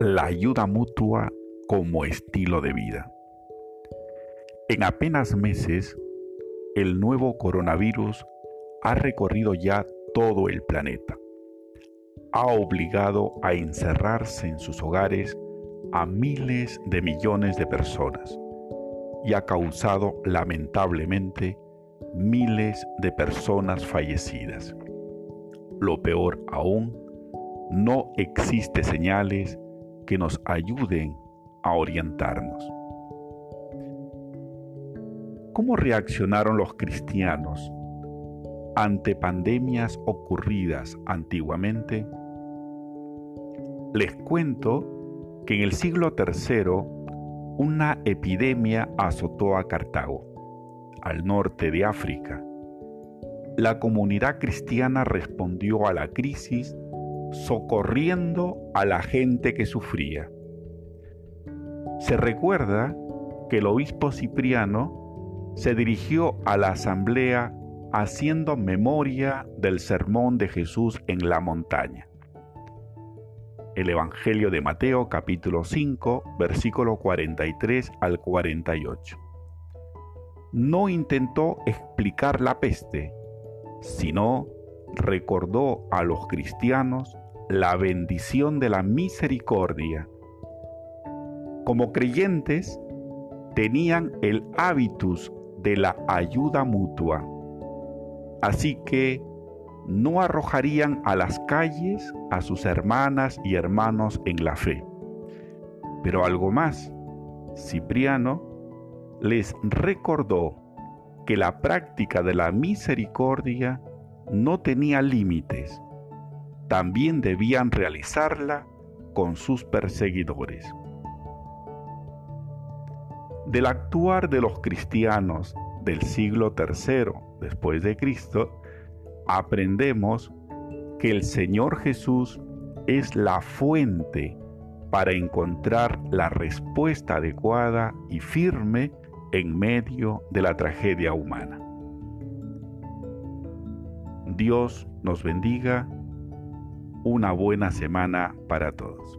la ayuda mutua como estilo de vida. En apenas meses, el nuevo coronavirus ha recorrido ya todo el planeta. Ha obligado a encerrarse en sus hogares a miles de millones de personas y ha causado lamentablemente miles de personas fallecidas. Lo peor aún, no existe señales que nos ayuden a orientarnos. ¿Cómo reaccionaron los cristianos ante pandemias ocurridas antiguamente? Les cuento que en el siglo III una epidemia azotó a Cartago, al norte de África. La comunidad cristiana respondió a la crisis socorriendo a la gente que sufría. Se recuerda que el obispo Cipriano se dirigió a la asamblea haciendo memoria del sermón de Jesús en la montaña. El Evangelio de Mateo capítulo 5 versículo 43 al 48. No intentó explicar la peste, sino recordó a los cristianos la bendición de la misericordia. Como creyentes, tenían el hábitus de la ayuda mutua. Así que no arrojarían a las calles a sus hermanas y hermanos en la fe. Pero algo más, Cipriano les recordó que la práctica de la misericordia no tenía límites, también debían realizarla con sus perseguidores. Del actuar de los cristianos del siglo III después de Cristo, aprendemos que el Señor Jesús es la fuente para encontrar la respuesta adecuada y firme en medio de la tragedia humana. Dios nos bendiga. Una buena semana para todos.